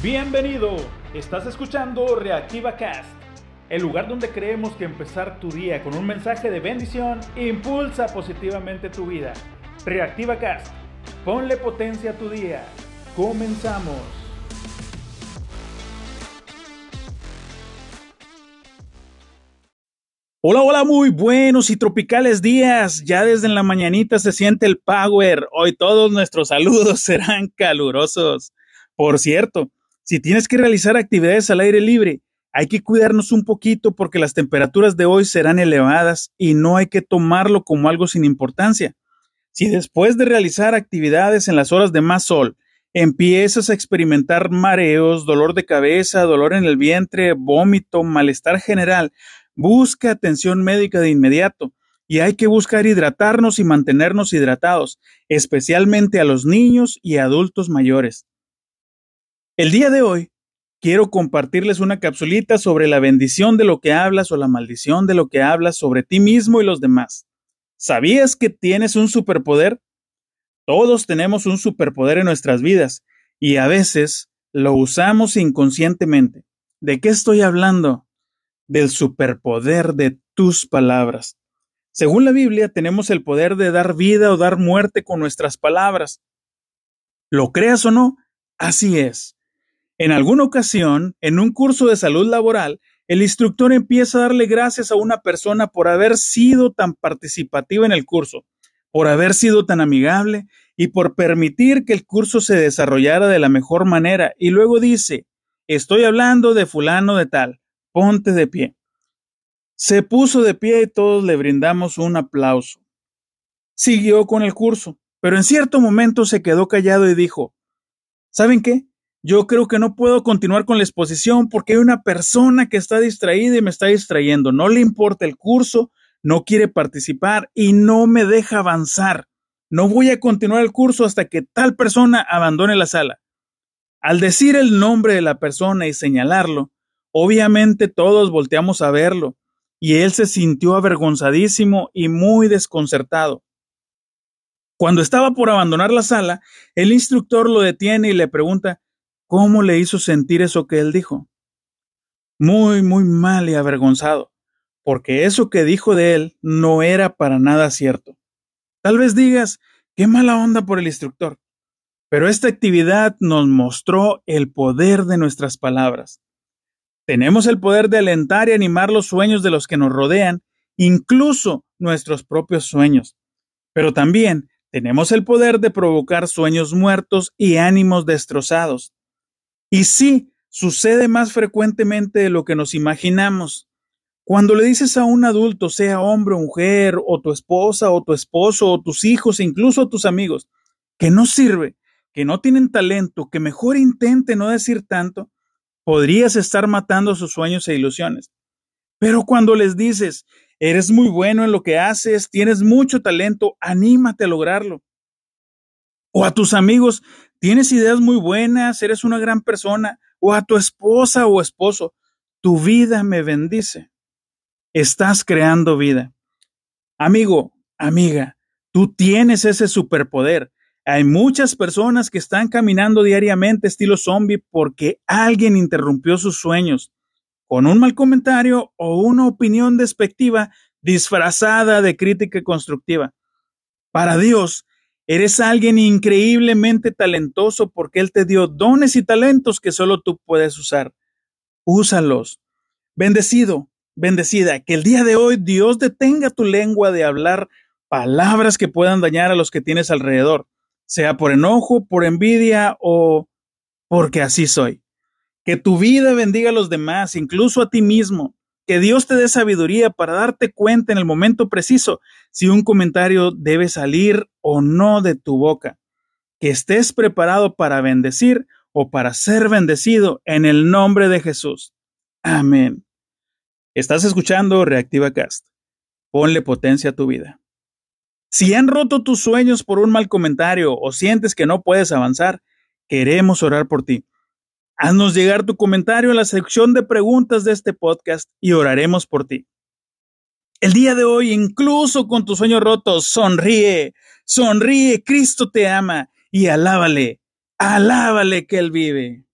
Bienvenido, estás escuchando Reactiva Cast, el lugar donde creemos que empezar tu día con un mensaje de bendición impulsa positivamente tu vida. Reactiva Cast, ponle potencia a tu día. Comenzamos. Hola, hola, muy buenos y tropicales días. Ya desde la mañanita se siente el power. Hoy todos nuestros saludos serán calurosos. Por cierto, si tienes que realizar actividades al aire libre, hay que cuidarnos un poquito porque las temperaturas de hoy serán elevadas y no hay que tomarlo como algo sin importancia. Si después de realizar actividades en las horas de más sol, empiezas a experimentar mareos, dolor de cabeza, dolor en el vientre, vómito, malestar general, busca atención médica de inmediato y hay que buscar hidratarnos y mantenernos hidratados, especialmente a los niños y adultos mayores. El día de hoy quiero compartirles una capsulita sobre la bendición de lo que hablas o la maldición de lo que hablas sobre ti mismo y los demás. ¿Sabías que tienes un superpoder? Todos tenemos un superpoder en nuestras vidas y a veces lo usamos inconscientemente. ¿De qué estoy hablando? Del superpoder de tus palabras. Según la Biblia, tenemos el poder de dar vida o dar muerte con nuestras palabras. Lo creas o no, así es. En alguna ocasión, en un curso de salud laboral, el instructor empieza a darle gracias a una persona por haber sido tan participativa en el curso, por haber sido tan amigable y por permitir que el curso se desarrollara de la mejor manera. Y luego dice, estoy hablando de fulano de tal, ponte de pie. Se puso de pie y todos le brindamos un aplauso. Siguió con el curso, pero en cierto momento se quedó callado y dijo, ¿saben qué? Yo creo que no puedo continuar con la exposición porque hay una persona que está distraída y me está distrayendo. No le importa el curso, no quiere participar y no me deja avanzar. No voy a continuar el curso hasta que tal persona abandone la sala. Al decir el nombre de la persona y señalarlo, obviamente todos volteamos a verlo, y él se sintió avergonzadísimo y muy desconcertado. Cuando estaba por abandonar la sala, el instructor lo detiene y le pregunta ¿Cómo le hizo sentir eso que él dijo? Muy, muy mal y avergonzado, porque eso que dijo de él no era para nada cierto. Tal vez digas, qué mala onda por el instructor, pero esta actividad nos mostró el poder de nuestras palabras. Tenemos el poder de alentar y animar los sueños de los que nos rodean, incluso nuestros propios sueños. Pero también tenemos el poder de provocar sueños muertos y ánimos destrozados. Y sí, sucede más frecuentemente de lo que nos imaginamos. Cuando le dices a un adulto, sea hombre o mujer, o tu esposa o tu esposo, o tus hijos, incluso a tus amigos, que no sirve, que no tienen talento, que mejor intente no decir tanto, podrías estar matando sus sueños e ilusiones. Pero cuando les dices, eres muy bueno en lo que haces, tienes mucho talento, anímate a lograrlo. O a tus amigos, tienes ideas muy buenas, eres una gran persona, o a tu esposa o esposo, tu vida me bendice. Estás creando vida. Amigo, amiga, tú tienes ese superpoder. Hay muchas personas que están caminando diariamente estilo zombie porque alguien interrumpió sus sueños con un mal comentario o una opinión despectiva disfrazada de crítica constructiva. Para Dios, Eres alguien increíblemente talentoso porque Él te dio dones y talentos que solo tú puedes usar. Úsalos. Bendecido, bendecida, que el día de hoy Dios detenga tu lengua de hablar palabras que puedan dañar a los que tienes alrededor, sea por enojo, por envidia o porque así soy. Que tu vida bendiga a los demás, incluso a ti mismo. Que Dios te dé sabiduría para darte cuenta en el momento preciso si un comentario debe salir o no de tu boca. Que estés preparado para bendecir o para ser bendecido en el nombre de Jesús. Amén. Estás escuchando Reactiva Cast. Ponle potencia a tu vida. Si han roto tus sueños por un mal comentario o sientes que no puedes avanzar, queremos orar por ti. Haznos llegar tu comentario en la sección de preguntas de este podcast y oraremos por ti. El día de hoy, incluso con tus sueños rotos, sonríe, sonríe, Cristo te ama y alábale, alábale que Él vive.